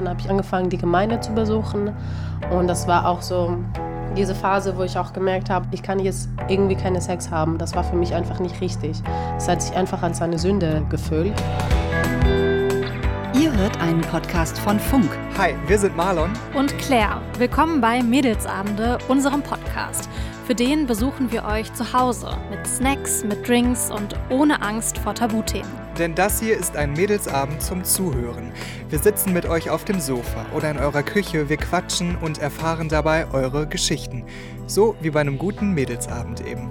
dann habe ich angefangen, die Gemeinde zu besuchen. Und das war auch so diese Phase, wo ich auch gemerkt habe, ich kann jetzt irgendwie keine Sex haben. Das war für mich einfach nicht richtig. Es hat sich einfach als eine Sünde gefühlt. Ihr hört einen Podcast von Funk. Hi, wir sind Marlon und Claire. Willkommen bei Mädelsabende, unserem Podcast. Für den besuchen wir euch zu Hause mit Snacks, mit Drinks und ohne Angst vor Tabuthemen. Denn das hier ist ein Mädelsabend zum Zuhören. Wir sitzen mit euch auf dem Sofa oder in eurer Küche, wir quatschen und erfahren dabei eure Geschichten. So wie bei einem guten Mädelsabend eben.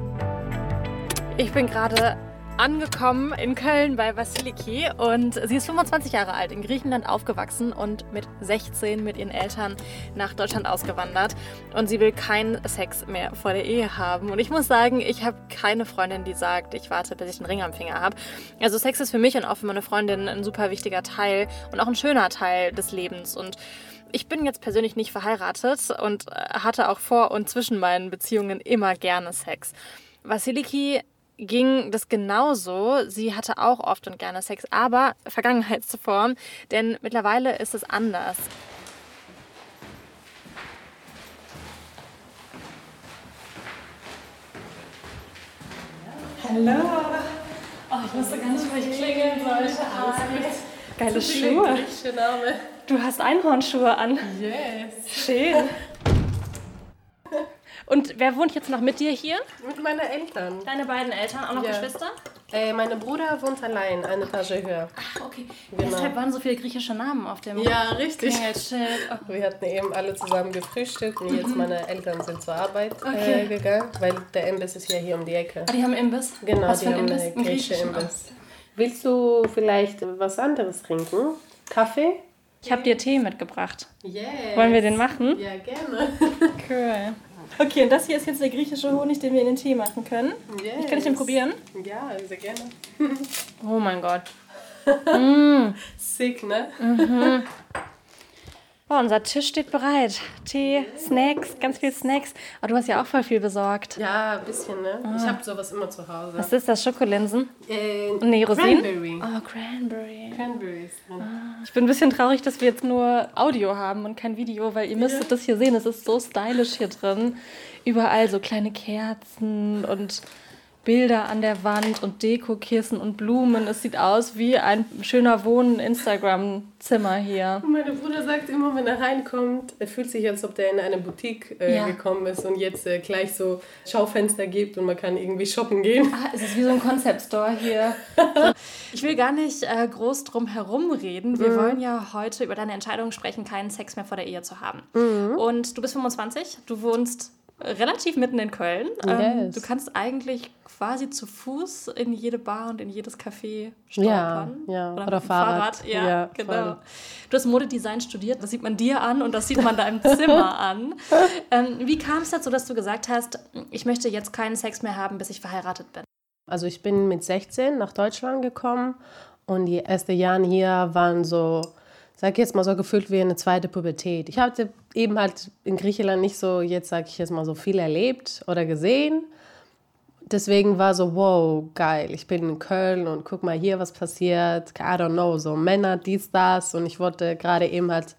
Ich bin gerade angekommen in Köln bei Vasiliki und sie ist 25 Jahre alt, in Griechenland aufgewachsen und mit 16 mit ihren Eltern nach Deutschland ausgewandert und sie will keinen Sex mehr vor der Ehe haben. Und ich muss sagen, ich habe keine Freundin, die sagt, ich warte, bis ich einen Ring am Finger habe. Also Sex ist für mich und auch für meine Freundin ein super wichtiger Teil und auch ein schöner Teil des Lebens und ich bin jetzt persönlich nicht verheiratet und hatte auch vor und zwischen meinen Beziehungen immer gerne Sex. Vasiliki ging das genauso. Sie hatte auch oft und gerne Sex, aber Vergangenheitsform, denn mittlerweile ist es anders. Hallo. Oh, ich wusste gar nicht, wo ich klingeln sollte. Geile Schuhe. Du hast Einhornschuhe an. Yes. Schön. Und wer wohnt jetzt noch mit dir hier? Mit meinen Eltern. Deine beiden Eltern, auch noch ja. Geschwister? Äh, mein Bruder wohnt allein, eine Etage höher. Ach, okay. Genau. Deshalb waren so viele griechische Namen auf dem Ja, richtig. Oh. Wir hatten eben alle zusammen gefrühstückt und jetzt mhm. meine Eltern sind zur Arbeit äh, okay. äh, gegangen, weil der Imbiss ist ja hier um die Ecke. Ah, die haben Imbiss? Genau, was die haben Imbiss? einen griechischen Imbiss. Willst du vielleicht was anderes trinken? Kaffee? Ich habe dir Tee mitgebracht. Yes. Wollen wir den machen? Ja, gerne. Cool. Okay, und das hier ist jetzt der griechische Honig, den wir in den Tee machen können. Yes. Kann ich den probieren? Ja, sehr gerne. oh mein Gott. mm. Sick, ne? Mhm. Oh, unser Tisch steht bereit. Tee, Snacks, ganz viel Snacks. Aber oh, du hast ja auch voll viel besorgt. Ja, ein bisschen, ne? Oh. Ich habe sowas immer zu Hause. Was ist das? Schokolinsen? Äh, nee, Rosinen? Cranberry. Oh, Cranberry. Cranberries. Ah. Ich bin ein bisschen traurig, dass wir jetzt nur Audio haben und kein Video, weil ihr müsstet ja. das hier sehen. Es ist so stylisch hier drin. Überall so kleine Kerzen und Bilder an der Wand und Dekokissen und Blumen. Es sieht aus wie ein schöner Wohnen-Instagram-Zimmer hier. Und mein Bruder sagt immer, wenn er reinkommt, er fühlt sich, als ob der in eine Boutique äh, ja. gekommen ist und jetzt äh, gleich so Schaufenster gibt und man kann irgendwie shoppen gehen. Ah, es ist wie so ein Concept Store hier. ich will gar nicht äh, groß drum herum reden. Wir mhm. wollen ja heute über deine Entscheidung sprechen, keinen Sex mehr vor der Ehe zu haben. Mhm. Und du bist 25, du wohnst relativ mitten in Köln. Ähm, yes. du kannst eigentlich quasi zu Fuß in jede Bar und in jedes Café stolpern. Ja, ja. Oder, Oder Fahrrad. Fahrrad. Ja, ja genau. Voll. Du hast Modedesign studiert, das sieht man dir an und das sieht man deinem Zimmer an. Ähm, wie kam es dazu, dass du gesagt hast, ich möchte jetzt keinen Sex mehr haben, bis ich verheiratet bin? Also ich bin mit 16 nach Deutschland gekommen und die ersten Jahre hier waren so sag jetzt mal so gefühlt wie eine zweite Pubertät. Ich hatte eben halt in Griechenland nicht so, jetzt sag ich jetzt mal so viel erlebt oder gesehen. Deswegen war so, wow, geil, ich bin in Köln und guck mal hier, was passiert. I don't know, so Männer, dies, das. Und ich wollte gerade eben halt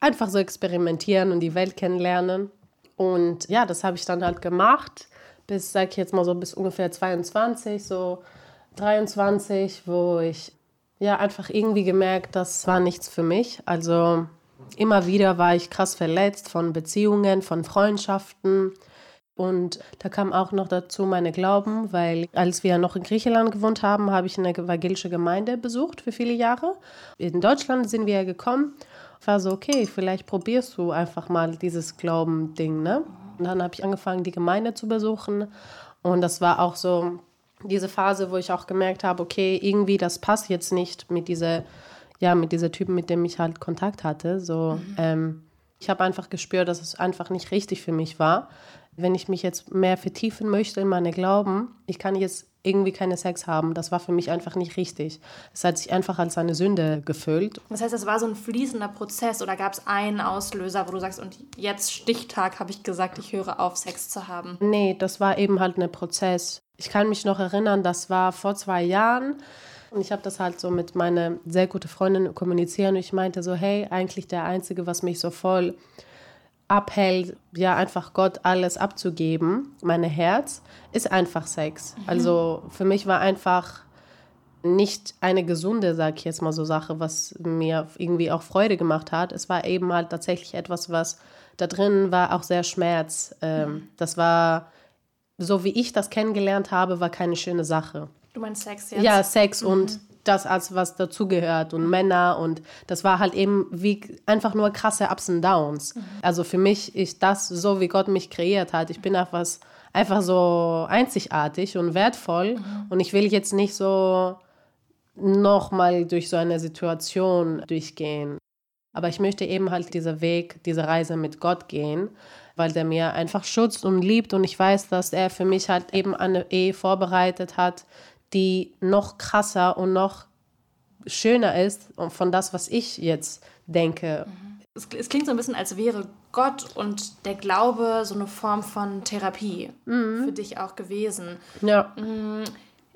einfach so experimentieren und die Welt kennenlernen. Und ja, das habe ich dann halt gemacht, bis, sag ich jetzt mal so, bis ungefähr 22, so 23, wo ich ja einfach irgendwie gemerkt, das war nichts für mich. Also immer wieder war ich krass verletzt von Beziehungen, von Freundschaften. Und da kam auch noch dazu meine Glauben, weil als wir noch in Griechenland gewohnt haben, habe ich eine evangelische Gemeinde besucht für viele Jahre. In Deutschland sind wir gekommen. War so, okay, vielleicht probierst du einfach mal dieses Glauben-Ding, ne? Und dann habe ich angefangen, die Gemeinde zu besuchen. Und das war auch so diese Phase, wo ich auch gemerkt habe, okay, irgendwie das passt jetzt nicht mit dieser, ja, mit dieser Typen, mit dem ich halt Kontakt hatte. So, mhm. ähm, ich habe einfach gespürt, dass es einfach nicht richtig für mich war. Wenn ich mich jetzt mehr vertiefen möchte in meine Glauben, ich kann jetzt irgendwie keine Sex haben. Das war für mich einfach nicht richtig. Es hat sich einfach als eine Sünde gefühlt. Das heißt, das war so ein fließender Prozess oder gab es einen Auslöser, wo du sagst, und jetzt Stichtag habe ich gesagt, ich höre auf, Sex zu haben? Nee, das war eben halt ein Prozess. Ich kann mich noch erinnern, das war vor zwei Jahren. Und ich habe das halt so mit meiner sehr guten Freundin kommunizieren und ich meinte so, hey, eigentlich der Einzige, was mich so voll abhält, ja, einfach Gott alles abzugeben, mein Herz, ist einfach Sex. Mhm. Also für mich war einfach nicht eine gesunde, sag ich jetzt mal so Sache, was mir irgendwie auch Freude gemacht hat. Es war eben halt tatsächlich etwas, was da drin war, auch sehr Schmerz. Ähm, mhm. Das war, so wie ich das kennengelernt habe, war keine schöne Sache. Du meinst Sex jetzt? Ja, Sex mhm. und das als was dazugehört und Männer und das war halt eben wie einfach nur krasse Ups und Downs. Mhm. Also für mich ist das so, wie Gott mich kreiert hat. Ich bin einfach, einfach so einzigartig und wertvoll mhm. und ich will jetzt nicht so nochmal durch so eine Situation durchgehen. Aber ich möchte eben halt diesen Weg, diese Reise mit Gott gehen, weil der mir einfach schützt und liebt und ich weiß, dass er für mich halt eben eine Ehe vorbereitet hat, die noch krasser und noch schöner ist von das, was ich jetzt denke. Es, es, klingt so ein bisschen, als wäre Gott und der Glaube so eine Form von Therapie mhm. für dich auch gewesen. Ja. Mhm.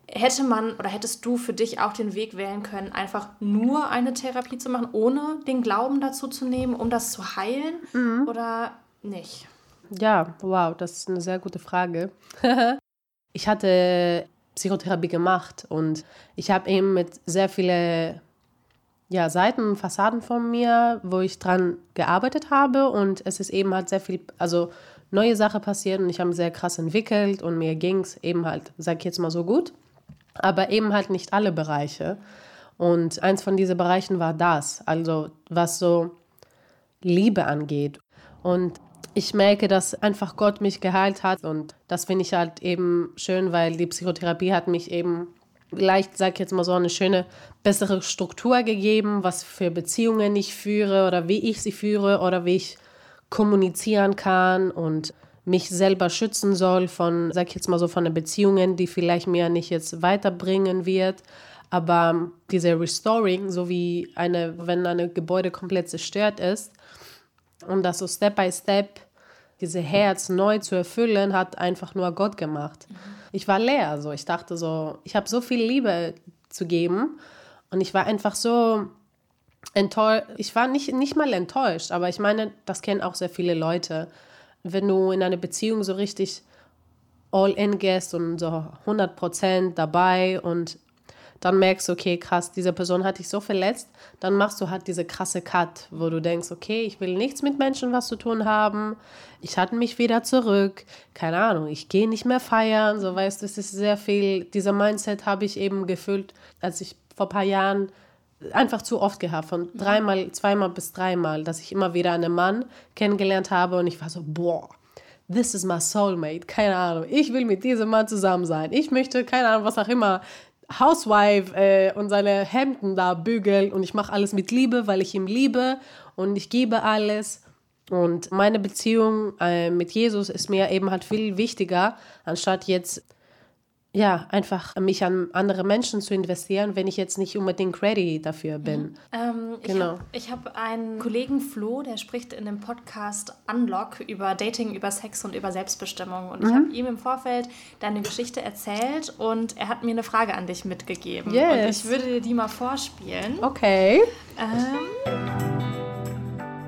Hätte man oder hättest du für dich auch den Weg wählen können, einfach nur eine Therapie zu machen, ohne den Glauben dazu zu nehmen, um das zu heilen mhm. oder nicht? Ja, wow, das ist eine sehr gute Frage. ich hatte Psychotherapie gemacht und ich habe eben mit sehr vielen ja, Seiten, Fassaden von mir, wo ich dran gearbeitet habe und es ist eben halt sehr viel, also neue Sachen passiert und ich habe sehr krass entwickelt und mir ging es eben halt, sag ich jetzt mal so gut, aber eben halt nicht alle Bereiche. Und eins von diesen Bereichen war das, also was so Liebe angeht. Und ich merke, dass einfach Gott mich geheilt hat und das finde ich halt eben schön, weil die Psychotherapie hat mich eben vielleicht, sag ich jetzt mal so, eine schöne, bessere Struktur gegeben, was für Beziehungen ich führe oder wie ich sie führe oder wie ich kommunizieren kann und mich selber schützen soll von, sag ich jetzt mal so, von den Beziehungen, die vielleicht mir nicht jetzt weiterbringen wird. Aber diese Restoring, so wie eine, wenn ein Gebäude komplett zerstört ist, und das so Step by Step diese Herz neu zu erfüllen, hat einfach nur Gott gemacht. Ich war leer, so ich dachte so, ich habe so viel Liebe zu geben und ich war einfach so enttäuscht. Ich war nicht, nicht mal enttäuscht, aber ich meine, das kennen auch sehr viele Leute. Wenn du in einer Beziehung so richtig all in gehst und so 100% dabei und dann merkst du, okay, krass, diese Person hat dich so verletzt, dann machst du halt diese krasse Cut, wo du denkst, okay, ich will nichts mit Menschen was zu tun haben, ich hatte mich wieder zurück, keine Ahnung, ich gehe nicht mehr feiern, so weißt du, es ist sehr viel, dieser Mindset habe ich eben gefühlt, als ich vor ein paar Jahren einfach zu oft gehabt, von dreimal, zweimal bis dreimal, dass ich immer wieder einen Mann kennengelernt habe und ich war so, boah, this is my soulmate, keine Ahnung, ich will mit diesem Mann zusammen sein, ich möchte, keine Ahnung, was auch immer, Housewife äh, und seine Hemden da bügeln und ich mache alles mit Liebe, weil ich ihn liebe und ich gebe alles. Und meine Beziehung äh, mit Jesus ist mir eben halt viel wichtiger, anstatt jetzt ja, einfach mich an andere Menschen zu investieren, wenn ich jetzt nicht unbedingt ready dafür bin. Mhm. Ähm, genau. Ich habe hab einen Kollegen Flo, der spricht in dem Podcast Unlock über Dating, über Sex und über Selbstbestimmung. Und mhm. ich habe ihm im Vorfeld deine Geschichte erzählt und er hat mir eine Frage an dich mitgegeben. Yes. Und ich würde dir die mal vorspielen. Okay. Ähm,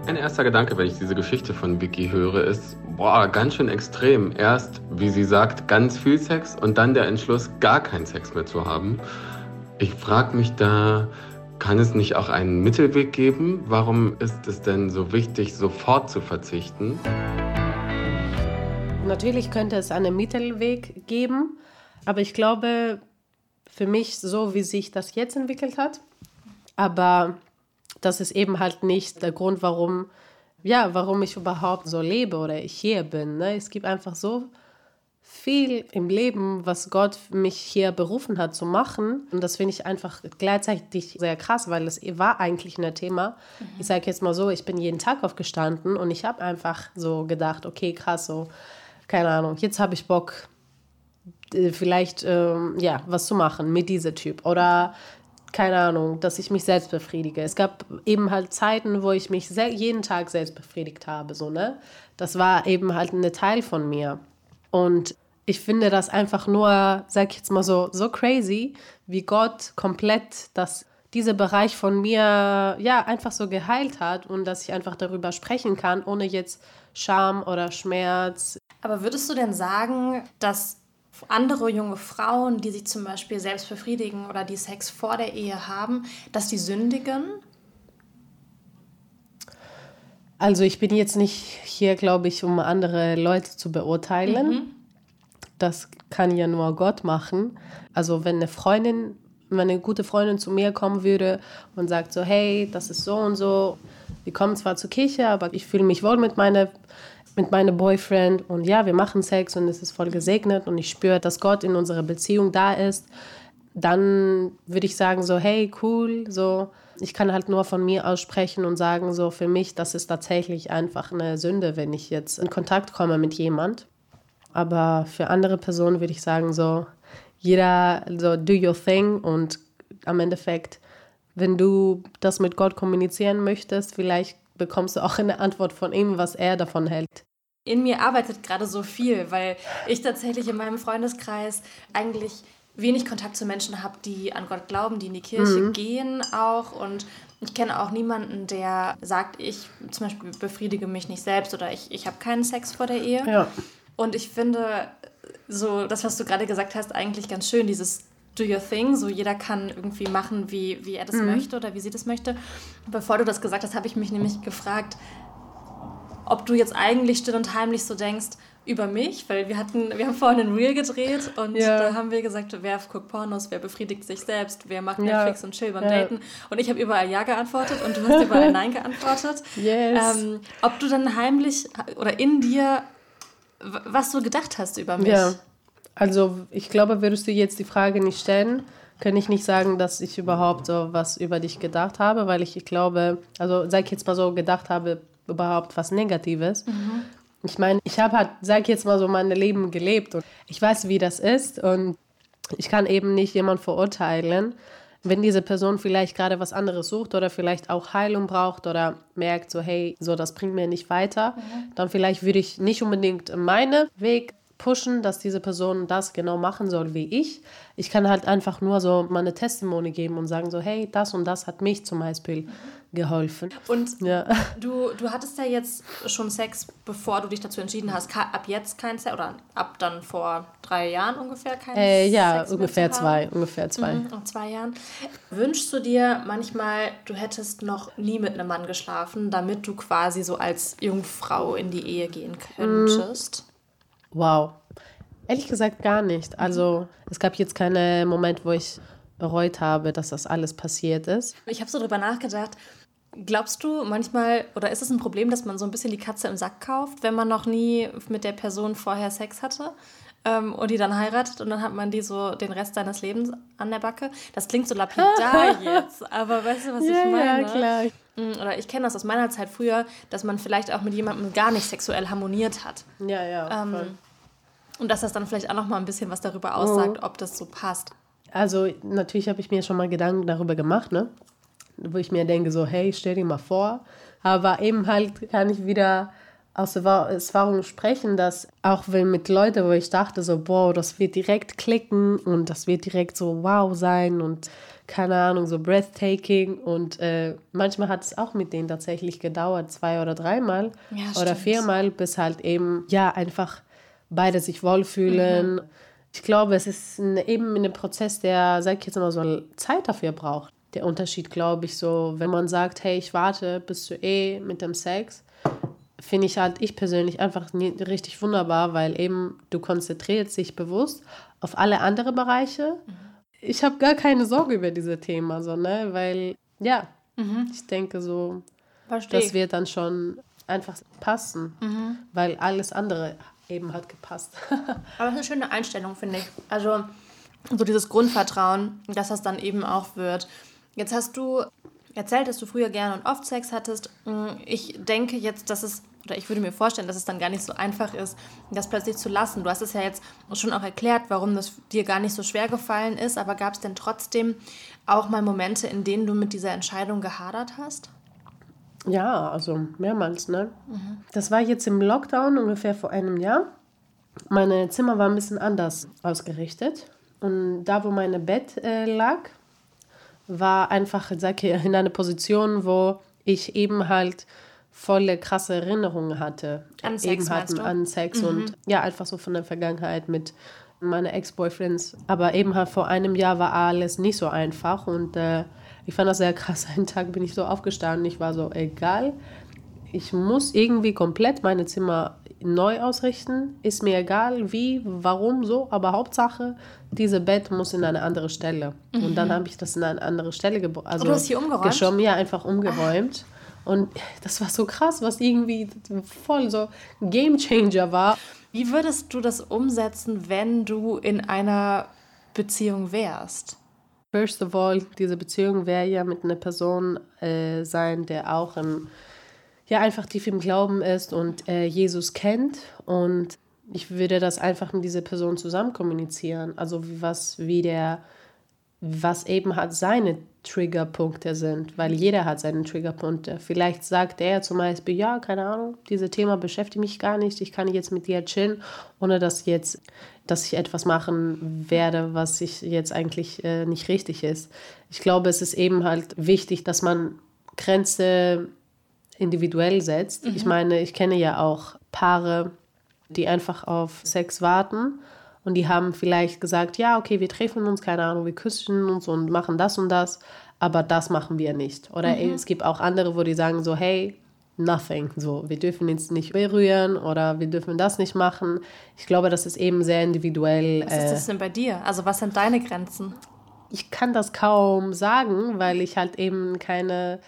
mein erster Gedanke, wenn ich diese Geschichte von Vicky höre, ist, boah, ganz schön extrem. Erst, wie sie sagt, ganz viel Sex und dann der Entschluss, gar keinen Sex mehr zu haben. Ich frage mich da, kann es nicht auch einen Mittelweg geben? Warum ist es denn so wichtig, sofort zu verzichten? Natürlich könnte es einen Mittelweg geben, aber ich glaube, für mich, so wie sich das jetzt entwickelt hat, aber das ist eben halt nicht der Grund, warum, ja, warum ich überhaupt so lebe oder ich hier bin. Ne? Es gibt einfach so viel im Leben, was Gott mich hier berufen hat zu machen. Und das finde ich einfach gleichzeitig sehr krass, weil es war eigentlich ein Thema. Mhm. Ich sage jetzt mal so, ich bin jeden Tag aufgestanden und ich habe einfach so gedacht, okay, krass, so, keine Ahnung, jetzt habe ich Bock, äh, vielleicht ähm, ja was zu machen mit diesem Typ oder keine Ahnung, dass ich mich selbst befriedige. Es gab eben halt Zeiten, wo ich mich jeden Tag selbst befriedigt habe, so, ne? Das war eben halt ein Teil von mir. Und ich finde das einfach nur, sag ich jetzt mal so, so crazy, wie Gott komplett das, dieser Bereich von mir, ja, einfach so geheilt hat und dass ich einfach darüber sprechen kann, ohne jetzt Scham oder Schmerz. Aber würdest du denn sagen, dass andere junge Frauen, die sich zum Beispiel selbst befriedigen oder die Sex vor der Ehe haben, dass die sündigen? Also ich bin jetzt nicht hier, glaube ich, um andere Leute zu beurteilen. Mhm. Das kann ja nur Gott machen. Also wenn eine Freundin, wenn eine gute Freundin zu mir kommen würde und sagt so, hey, das ist so und so, wir kommen zwar zur Kirche, aber ich fühle mich wohl mit meiner mit meinem Boyfriend und ja, wir machen Sex und es ist voll gesegnet und ich spüre, dass Gott in unserer Beziehung da ist, dann würde ich sagen so, hey, cool, so, ich kann halt nur von mir aussprechen und sagen so, für mich, das ist tatsächlich einfach eine Sünde, wenn ich jetzt in Kontakt komme mit jemand. Aber für andere Personen würde ich sagen so, jeder so do your thing und am Endeffekt, wenn du das mit Gott kommunizieren möchtest, vielleicht bekommst du auch eine Antwort von ihm, was er davon hält in mir arbeitet gerade so viel, weil ich tatsächlich in meinem Freundeskreis eigentlich wenig Kontakt zu Menschen habe, die an Gott glauben, die in die Kirche mhm. gehen auch und ich kenne auch niemanden, der sagt, ich zum Beispiel befriedige mich nicht selbst oder ich, ich habe keinen Sex vor der Ehe. Ja. Und ich finde so das, was du gerade gesagt hast, eigentlich ganz schön, dieses do your thing, so jeder kann irgendwie machen, wie, wie er das mhm. möchte oder wie sie das möchte. Bevor du das gesagt hast, habe ich mich nämlich gefragt, ob du jetzt eigentlich still und heimlich so denkst über mich, weil wir hatten, wir haben vorhin ein Reel gedreht und ja. da haben wir gesagt, wer guckt Pornos, wer befriedigt sich selbst, wer macht ja. Netflix und Chill beim ja. Daten. Und ich habe überall Ja geantwortet und du hast überall Nein geantwortet. Yes. Ähm, ob du dann heimlich oder in dir, was du gedacht hast über mich. Ja. Also ich glaube, würdest du jetzt die Frage nicht stellen, kann ich nicht sagen, dass ich überhaupt so was über dich gedacht habe, weil ich, ich glaube, also sag ich jetzt mal so, gedacht habe, überhaupt was Negatives. Mhm. Ich meine, ich habe halt, sag ich jetzt mal so, mein Leben gelebt und ich weiß, wie das ist und ich kann eben nicht jemanden verurteilen, wenn diese Person vielleicht gerade was anderes sucht oder vielleicht auch Heilung braucht oder merkt so, hey, so das bringt mir nicht weiter, mhm. dann vielleicht würde ich nicht unbedingt meinen Weg pushen, dass diese Person das genau machen soll wie ich. Ich kann halt einfach nur so meine Testimony geben und sagen so, hey, das und das hat mich zum Beispiel mhm geholfen. Und ja. du, du hattest ja jetzt schon Sex, bevor du dich dazu entschieden hast, ab jetzt kein Sex oder ab dann vor drei Jahren ungefähr kein äh, Sex? Ja, ungefähr zwei, ungefähr zwei. Mhm, in zwei Jahren. Wünschst du dir manchmal, du hättest noch nie mit einem Mann geschlafen, damit du quasi so als Jungfrau in die Ehe gehen könntest? Wow. Ehrlich gesagt gar nicht. Also es gab jetzt keinen Moment, wo ich bereut habe, dass das alles passiert ist. Ich habe so drüber nachgedacht. Glaubst du manchmal, oder ist es ein Problem, dass man so ein bisschen die Katze im Sack kauft, wenn man noch nie mit der Person vorher Sex hatte ähm, und die dann heiratet und dann hat man die so den Rest seines Lebens an der Backe? Das klingt so lapidar jetzt, aber weißt du, was ja, ich meine? Ja, klar. Mm, oder ich kenne das aus meiner Zeit früher, dass man vielleicht auch mit jemandem gar nicht sexuell harmoniert hat. Ja, ja. Ähm, und dass das dann vielleicht auch noch mal ein bisschen was darüber aussagt, mhm. ob das so passt. Also natürlich habe ich mir schon mal Gedanken darüber gemacht, ne? wo ich mir denke, so, hey, stell dir mal vor. Aber eben halt kann ich wieder aus Erfahrung sprechen, dass auch wenn mit Leuten, wo ich dachte, so, boah, das wird direkt klicken und das wird direkt so wow sein und keine Ahnung, so breathtaking. Und äh, manchmal hat es auch mit denen tatsächlich gedauert, zwei oder dreimal ja, oder viermal, bis halt eben, ja, einfach beide sich wohlfühlen. Mhm ich glaube, es ist ein, eben ein Prozess, der, sag ich jetzt mal so, Zeit dafür braucht. Der Unterschied, glaube ich, so, wenn man sagt, hey, ich warte bis zu eh mit dem Sex, finde ich halt ich persönlich einfach richtig wunderbar, weil eben du konzentrierst dich bewusst auf alle anderen Bereiche. Mhm. Ich habe gar keine Sorge über diese Thema, so, ne? weil ja, mhm. ich denke so, Versteh. das wird dann schon einfach passen, mhm. weil alles andere eben hat gepasst. Aber das ist eine schöne Einstellung, finde ich. Also so dieses Grundvertrauen, dass das dann eben auch wird. Jetzt hast du erzählt, dass du früher gerne und oft Sex hattest. Ich denke jetzt, dass es, oder ich würde mir vorstellen, dass es dann gar nicht so einfach ist, das plötzlich zu lassen. Du hast es ja jetzt schon auch erklärt, warum das dir gar nicht so schwer gefallen ist, aber gab es denn trotzdem auch mal Momente, in denen du mit dieser Entscheidung gehadert hast? Ja, also mehrmals, ne? Mhm. Das war jetzt im Lockdown ungefähr vor einem Jahr. Meine Zimmer war ein bisschen anders ausgerichtet. Und da, wo mein Bett äh, lag, war einfach, sag ich, in einer Position, wo ich eben halt volle krasse Erinnerungen hatte. An Sex, eben halt an Sex und ja, einfach so von der Vergangenheit mit meinen Ex-Boyfriends. Aber eben halt vor einem Jahr war alles nicht so einfach und äh, ich fand das sehr krass. Einen Tag bin ich so aufgestanden, ich war so, egal, ich muss irgendwie komplett meine Zimmer neu ausrichten. Ist mir egal, wie, warum, so, aber Hauptsache, diese Bett muss in eine andere Stelle. Und dann habe ich das in eine andere Stelle gebracht. Also du hast hier umgeräumt? Geschoben, ja, einfach umgeräumt. Und das war so krass, was irgendwie voll so Game Changer war. Wie würdest du das umsetzen, wenn du in einer Beziehung wärst? First of all, diese Beziehung wäre ja mit einer Person äh, sein, der auch im, ja, einfach tief im Glauben ist und äh, Jesus kennt. Und ich würde das einfach mit dieser Person zusammen kommunizieren. Also was, wie der, was eben halt seine Triggerpunkte sind, weil jeder hat seine Triggerpunkte. Vielleicht sagt er zum Beispiel, ja, keine Ahnung, dieses Thema beschäftigt mich gar nicht, ich kann jetzt mit dir chillen, ohne dass jetzt, dass ich etwas machen werde, was ich jetzt eigentlich äh, nicht richtig ist. Ich glaube, es ist eben halt wichtig, dass man Grenze individuell setzt. Ich meine, ich kenne ja auch Paare, die einfach auf Sex warten und die haben vielleicht gesagt, ja, okay, wir treffen uns, keine Ahnung, wir küssen uns und machen das und das, aber das machen wir nicht. Oder es gibt auch andere, wo die sagen so, hey, nothing, so, wir dürfen uns nicht berühren oder wir dürfen das nicht machen. Ich glaube, das ist eben sehr individuell. Was ist äh, das denn bei dir? Also was sind deine Grenzen? ich kann das kaum sagen, weil ich halt eben keine,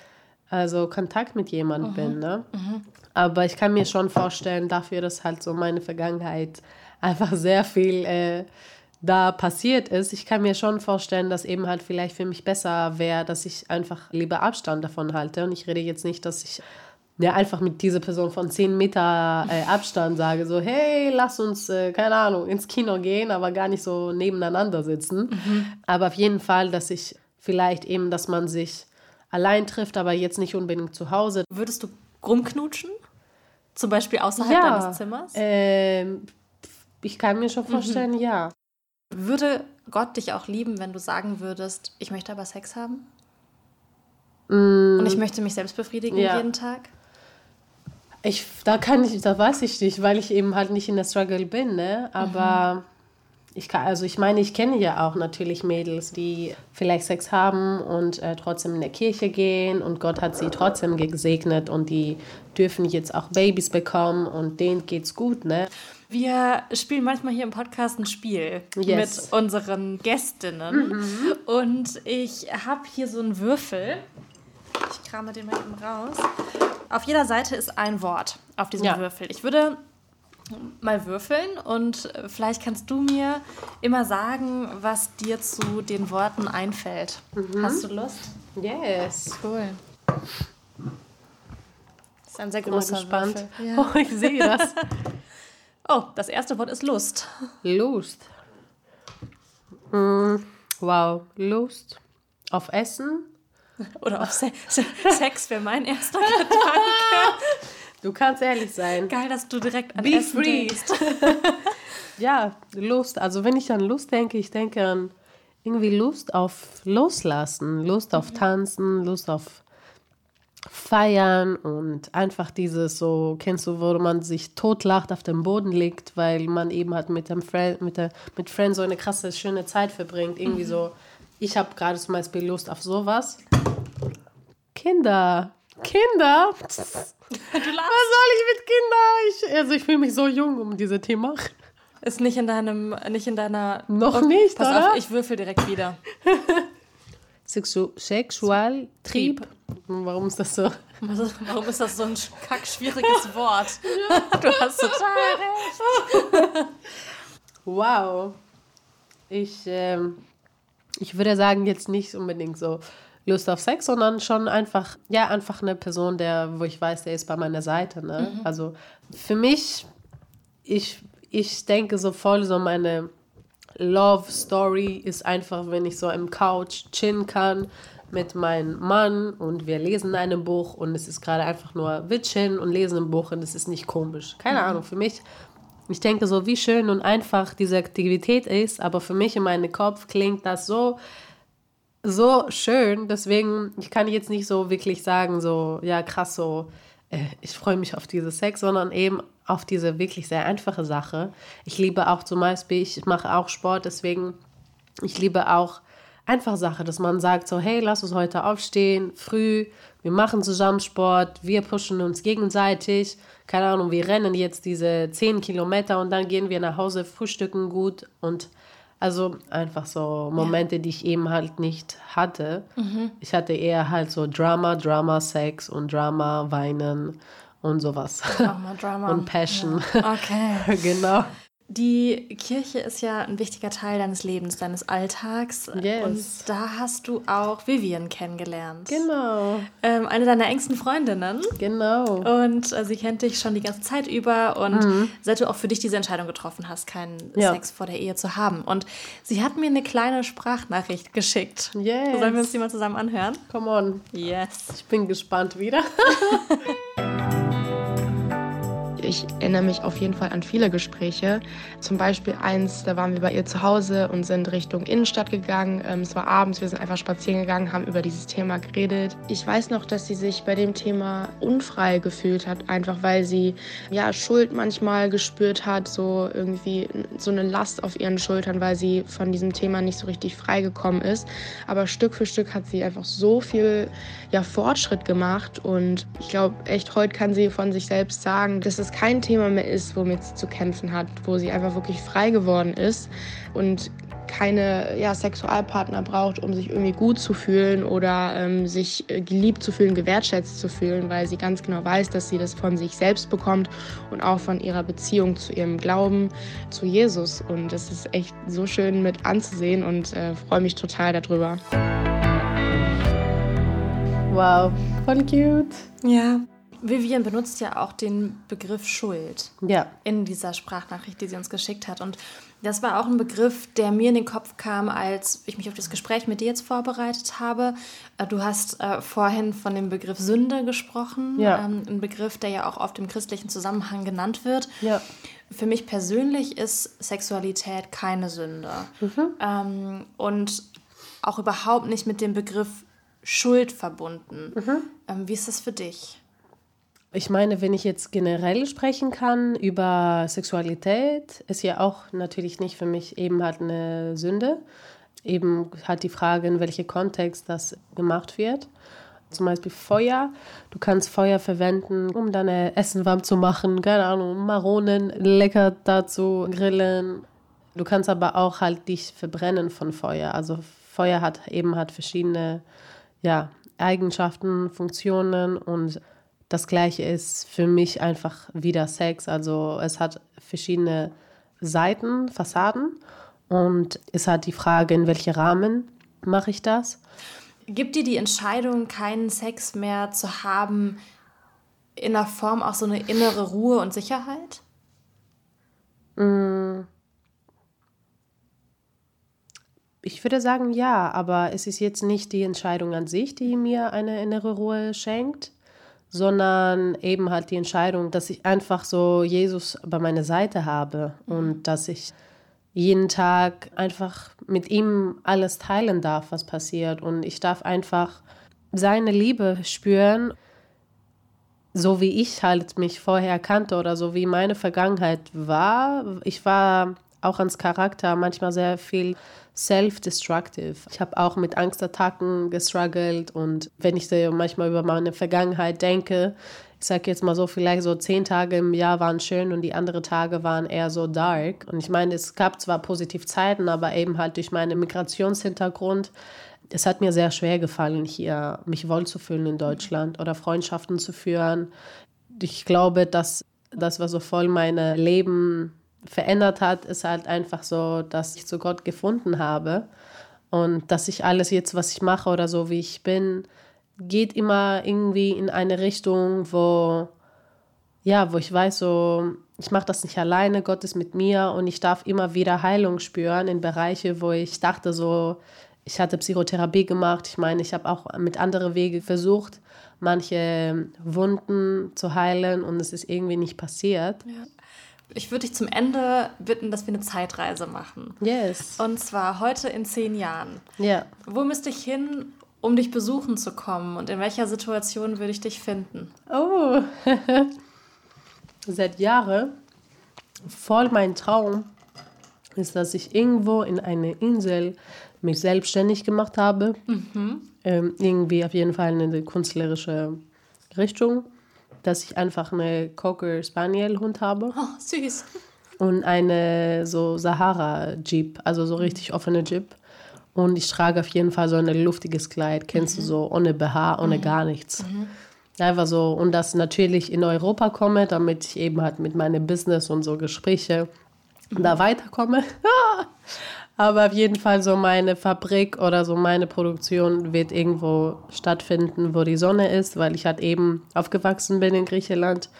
also Kontakt mit jemand bin. Ne? Aber ich kann mir schon vorstellen, dafür, dass halt so meine Vergangenheit einfach sehr viel äh, da passiert ist, ich kann mir schon vorstellen, dass eben halt vielleicht für mich besser wäre, dass ich einfach lieber Abstand davon halte. Und ich rede jetzt nicht, dass ich ja, einfach mit dieser Person von 10 Meter äh, Abstand sage, so, hey, lass uns, äh, keine Ahnung, ins Kino gehen, aber gar nicht so nebeneinander sitzen. Aber auf jeden Fall, dass ich vielleicht eben, dass man sich allein trifft, aber jetzt nicht unbedingt zu Hause. Würdest du rumknutschen? Zum Beispiel außerhalb deines Zimmers? Ähm, ich kann mir schon vorstellen, ja. Würde Gott dich auch lieben, wenn du sagen würdest, ich möchte aber Sex haben? Und ich möchte mich selbst befriedigen Ja. jeden Tag? Ich, da kann ich, da weiß ich nicht, weil ich eben halt nicht in der Struggle bin, ne? Aber ich kann, also ich meine, ich kenne ja auch natürlich Mädels, die vielleicht Sex haben und äh, trotzdem in der Kirche gehen und Gott hat sie trotzdem gesegnet und die dürfen jetzt auch Babys bekommen und denen geht's gut, ne? Wir spielen manchmal hier im Podcast ein Spiel Yes. mit unseren Gästinnen. Und ich habe hier so einen Würfel. Ich krame den mal eben raus. Auf jeder Seite ist ein Wort auf diesem Ja. Würfel. Ich würde mal würfeln und äh, vielleicht kannst du mir immer sagen, was dir zu den Worten einfällt. Hast du Lust? Yes. Cool. Das ist ein sehr großer gespannt. Würfel. Ja. Oh, ich sehe das. Oh, das erste Wort ist Lust. Lust. Mm, wow, Lust. Auf Essen. Oder auf Se Sex wäre mein erster Gedanke. Du kannst ehrlich sein. Geil, dass du direkt an Be Essen free. Ja, Lust. Also wenn ich an Lust denke, ich denke an irgendwie Lust auf Loslassen, Lust auf Tanzen, Lust auf Feiern und einfach dieses so, kennst du, wo man sich totlacht, auf dem Boden liegt, weil man eben halt mit dem Friend, mit der mit Friends so eine krasse, schöne Zeit verbringt. Irgendwie so, ich habe gerade zum Beispiel Lust auf sowas. Kinder. Kinder? Was soll ich mit Kindern? Ich, also ich fühle mich so jung um dieses Thema. Ist nicht in deinem, nicht in deiner. Noch nicht, Pass oder? auf, ich würfel direkt wieder. Sexu Sexualtrieb. Warum ist das so? Warum ist das so ein kack schwieriges Wort? Du hast total recht. Wow. Ich, ähm, ich würde sagen, jetzt nicht unbedingt so Lust auf Sex, sondern schon einfach, ja, einfach eine Person, der, wo ich weiß, der ist bei meiner Seite. Ne? Also für mich, ich, ich denke so voll so meine Love Story ist einfach, wenn ich so im Couch chillen kann mit meinem Mann und wir lesen ein Buch und es ist gerade einfach nur wir chillen und lesen ein Buch und es ist nicht komisch. Keine Ahnung, für mich Ich denke so, wie schön und einfach diese Aktivität ist, aber für mich in meinem Kopf klingt das so, so schön. Deswegen, ich kann jetzt nicht so wirklich sagen, so, ja, krass, so, äh, ich freue mich auf diese Sex, sondern eben auf diese wirklich sehr einfache Sache. Ich liebe auch zum Beispiel, ich mache auch Sport, deswegen, ich liebe auch einfach Sache, dass man sagt so, hey, lass uns heute aufstehen, früh, wir machen zusammen Sport, wir pushen uns gegenseitig, keine Ahnung, wir rennen jetzt diese 10 Kilometer und dann gehen wir nach Hause, frühstücken gut und also einfach so Momente, ja. die ich eben halt nicht hatte. Mhm. Ich hatte eher halt so Drama, Drama, Sex und Drama, Weinen und sowas. Drama, Drama. und Passion. Ja. Okay. genau. Die Kirche ist ja ein wichtiger Teil deines Lebens, deines Alltags. Yes. Und da hast du auch Vivian kennengelernt. Genau. Ähm, eine deiner engsten Freundinnen. Genau. Und äh, sie kennt dich schon die ganze Zeit über und mhm. seit du auch für dich diese Entscheidung getroffen hast, keinen ja. Sex vor der Ehe zu haben. Und sie hat mir eine kleine Sprachnachricht geschickt. Yes. Sollen wir uns die mal zusammen anhören? Come on. Yes. Ich bin gespannt wieder. ich erinnere mich auf jeden Fall an viele Gespräche. Zum Beispiel eins, da waren wir bei ihr zu Hause und sind Richtung Innenstadt gegangen. Ähm, es war abends, wir sind einfach spazieren gegangen, haben über dieses Thema geredet. Ich weiß noch, dass sie sich bei dem Thema unfrei gefühlt hat, einfach weil sie ja Schuld manchmal gespürt hat, so irgendwie so eine Last auf ihren Schultern, weil sie von diesem Thema nicht so richtig frei gekommen ist. Aber Stück für Stück hat sie einfach so viel ja, Fortschritt gemacht und ich glaube echt, heute kann sie von sich selbst sagen, dass es kein Thema mehr ist, womit sie zu kämpfen hat, wo sie einfach wirklich frei geworden ist und keine ja, Sexualpartner braucht, um sich irgendwie gut zu fühlen oder ähm, sich äh, geliebt zu fühlen, gewertschätzt zu fühlen, weil sie ganz genau weiß, dass sie das von sich selbst bekommt und auch von ihrer Beziehung zu ihrem Glauben zu Jesus. Und das ist echt so schön mit anzusehen und äh, freue mich total darüber. Wow, voll cute. Ja. Vivian benutzt ja auch den Begriff Schuld ja. in dieser Sprachnachricht, die sie uns geschickt hat. Und das war auch ein Begriff, der mir in den Kopf kam, als ich mich auf das Gespräch mit dir jetzt vorbereitet habe. Äh, du hast äh, vorhin von dem Begriff Sünde gesprochen, ja. ähm, ein Begriff, der ja auch oft im christlichen Zusammenhang genannt wird. Ja. Für mich persönlich ist Sexualität keine Sünde. Mhm. Ähm, und auch überhaupt nicht mit dem Begriff Schuld verbunden. Mhm. Ähm, wie ist das für dich? Ich meine, wenn ich jetzt generell sprechen kann über Sexualität, ist ja auch natürlich nicht für mich eben halt eine Sünde. Eben halt die Frage, in welchem Kontext das gemacht wird. Zum Beispiel Feuer. Du kannst Feuer verwenden, um deine Essen warm zu machen. Keine Ahnung, Maronen lecker dazu grillen. Du kannst aber auch halt dich verbrennen von Feuer. Also Feuer hat eben halt verschiedene ja, Eigenschaften, Funktionen und das gleiche ist für mich einfach wieder Sex. Also es hat verschiedene Seiten, Fassaden und es hat die Frage, in welchem Rahmen mache ich das. Gibt dir die Entscheidung, keinen Sex mehr zu haben, in der Form auch so eine innere Ruhe und Sicherheit? Mm. Ich würde sagen ja, aber es ist jetzt nicht die Entscheidung an sich, die mir eine innere Ruhe schenkt, sondern eben halt die Entscheidung, dass ich einfach so Jesus bei meiner Seite habe und mhm. dass ich jeden Tag einfach mit ihm alles teilen darf, was passiert. Und ich darf einfach seine Liebe spüren, so wie ich halt mich vorher kannte oder so wie meine Vergangenheit war. Ich war auch ans Charakter manchmal sehr viel self-destructive. Ich habe auch mit Angstattacken gestruggelt und wenn ich manchmal über meine Vergangenheit denke, ich sage jetzt mal so, vielleicht so zehn Tage im Jahr waren schön und die anderen Tage waren eher so dark. Und ich meine, es gab zwar positiv Zeiten, aber eben halt durch meinen Migrationshintergrund, es hat mir sehr schwer gefallen, hier mich wohlzufühlen in Deutschland oder Freundschaften zu führen. Ich glaube, dass das war so voll mein Leben verändert hat, ist halt einfach so, dass ich zu Gott gefunden habe und dass ich alles jetzt, was ich mache oder so, wie ich bin, geht immer irgendwie in eine Richtung, wo ja, wo ich weiß, so ich mache das nicht alleine, Gott ist mit mir und ich darf immer wieder Heilung spüren in Bereiche, wo ich dachte so, ich hatte Psychotherapie gemacht. Ich meine, ich habe auch mit anderen Wege versucht, manche Wunden zu heilen und es ist irgendwie nicht passiert. Ja. Ich würde dich zum Ende bitten, dass wir eine Zeitreise machen. Yes. Und zwar heute in zehn Jahren. Ja. Wo müsste ich hin, um dich besuchen zu kommen? Und in welcher Situation würde ich dich finden? Oh. Seit Jahren voll mein Traum ist, dass ich irgendwo in einer Insel mich selbstständig gemacht habe. Ähm, irgendwie auf jeden Fall in eine künstlerische Richtung. Dass ich einfach eine Cocker Spaniel Hund habe Oh, süß. und eine so Sahara Jeep, also so richtig offene Jeep. Und ich trage auf jeden Fall so ein luftiges Kleid, kennst du so, ohne BH, ohne gar nichts. Einfach so, und das natürlich in Europa komme, damit ich eben halt mit meinem Business und so Gespräche da weiterkomme. Aber auf jeden Fall so meine Fabrik oder so meine Produktion wird irgendwo stattfinden, wo die Sonne ist, weil ich halt eben aufgewachsen bin in Griechenland.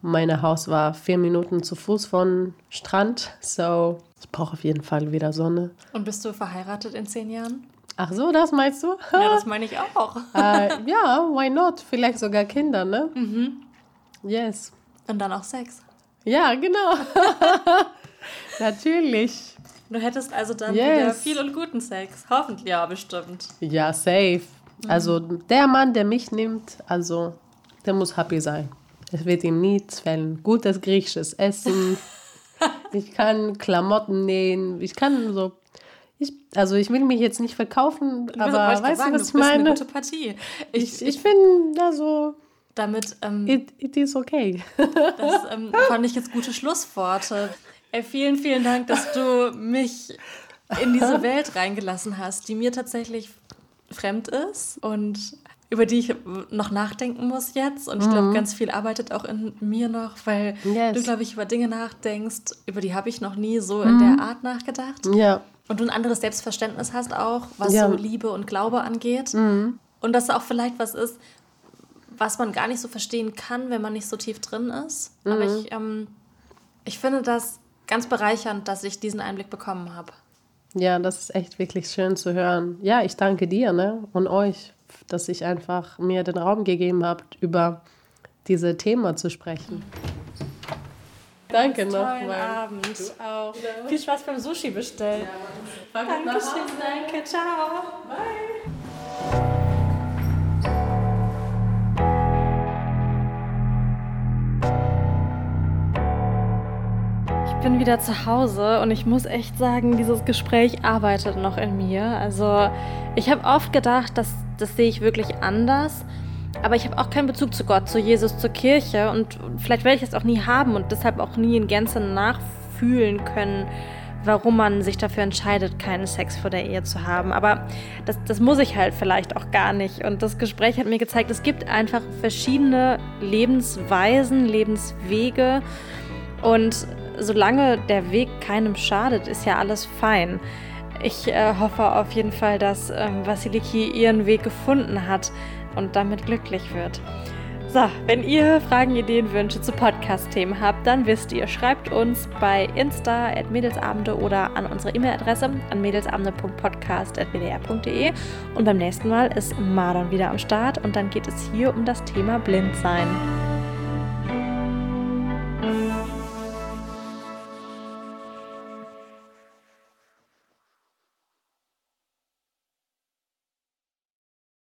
Mein Haus war vier Minuten zu Fuß von Strand. So, ich brauche auf jeden Fall wieder Sonne. Und bist du verheiratet in zehn Jahren? Ach so, das meinst du? Ja, das meine ich auch. äh, ja, why not? Vielleicht sogar Kinder, ne? Yes. Und dann auch Sex. Ja, genau. Natürlich. Du hättest also dann Yes. wieder viel und guten Sex. Hoffentlich, ja, bestimmt. Ja, safe. Also der Mann, der mich nimmt, also der muss happy sein. Es wird ihm nichts fällen. Gutes griechisches Essen. ich kann Klamotten nähen. Ich kann so. Ich, also ich will mich jetzt nicht verkaufen, Du aber weißt gerade du, sagen, was ich meine? eine gute Partie. Ich, Ich, ich finde, also, damit, ähm, it, it is okay. das ähm, fand ich jetzt gute Schlussworte. Ey, vielen, vielen Dank, dass du mich in diese Welt reingelassen hast, die mir tatsächlich fremd ist und über die ich noch nachdenken muss jetzt. Und ich glaube, ganz viel arbeitet auch in mir noch, weil Yes. du, glaube ich, über Dinge nachdenkst, über die habe ich noch nie so in der Art nachgedacht. ja, Und du ein anderes Selbstverständnis hast auch, was Ja. so Liebe und Glaube angeht. Und dass da auch vielleicht was ist, was man gar nicht so verstehen kann, wenn man nicht so tief drin ist. Aber ich, ähm, ich finde das ganz bereichernd, dass ich diesen Einblick bekommen habe. ja, das ist echt wirklich schön zu hören. Ja, ich danke dir ne, und euch, dass ich einfach mir den Raum gegeben habt, über diese Thema zu sprechen. Danke nochmal. Abend. Du auch. Viel Spaß beim Sushi bestellen. Dankeschön, danke, ciao. Ich bin wieder zu Hause und ich muss echt sagen, dieses Gespräch arbeitet noch in mir. Also ich habe oft gedacht, dass das sehe ich wirklich anders. Aber ich habe auch keinen Bezug zu Gott, zu Jesus, zur Kirche und vielleicht werde ich es auch nie haben und deshalb auch nie in Gänze nachfühlen können, warum man sich dafür entscheidet, keinen Sex vor der Ehe zu haben. Aber das, das muss ich halt vielleicht auch gar nicht. Und das Gespräch hat mir gezeigt, es gibt einfach verschiedene Lebensweisen, Lebenswege. Und solange der Weg keinem schadet, ist ja alles fein. Ich äh, hoffe auf jeden Fall, dass ähm, Vasiliki ihren Weg gefunden hat und damit glücklich wird. So, wenn ihr Fragen, Ideen, Wünsche zu Podcast-Themen habt, dann wisst ihr, schreibt uns bei Insta at Mädelsabende oder an unsere E-Mail-Adresse an mädelsabende.podcast.wdr.de. Und beim nächsten Mal ist Mardon wieder am Start und dann geht es hier um das Thema Blindsein.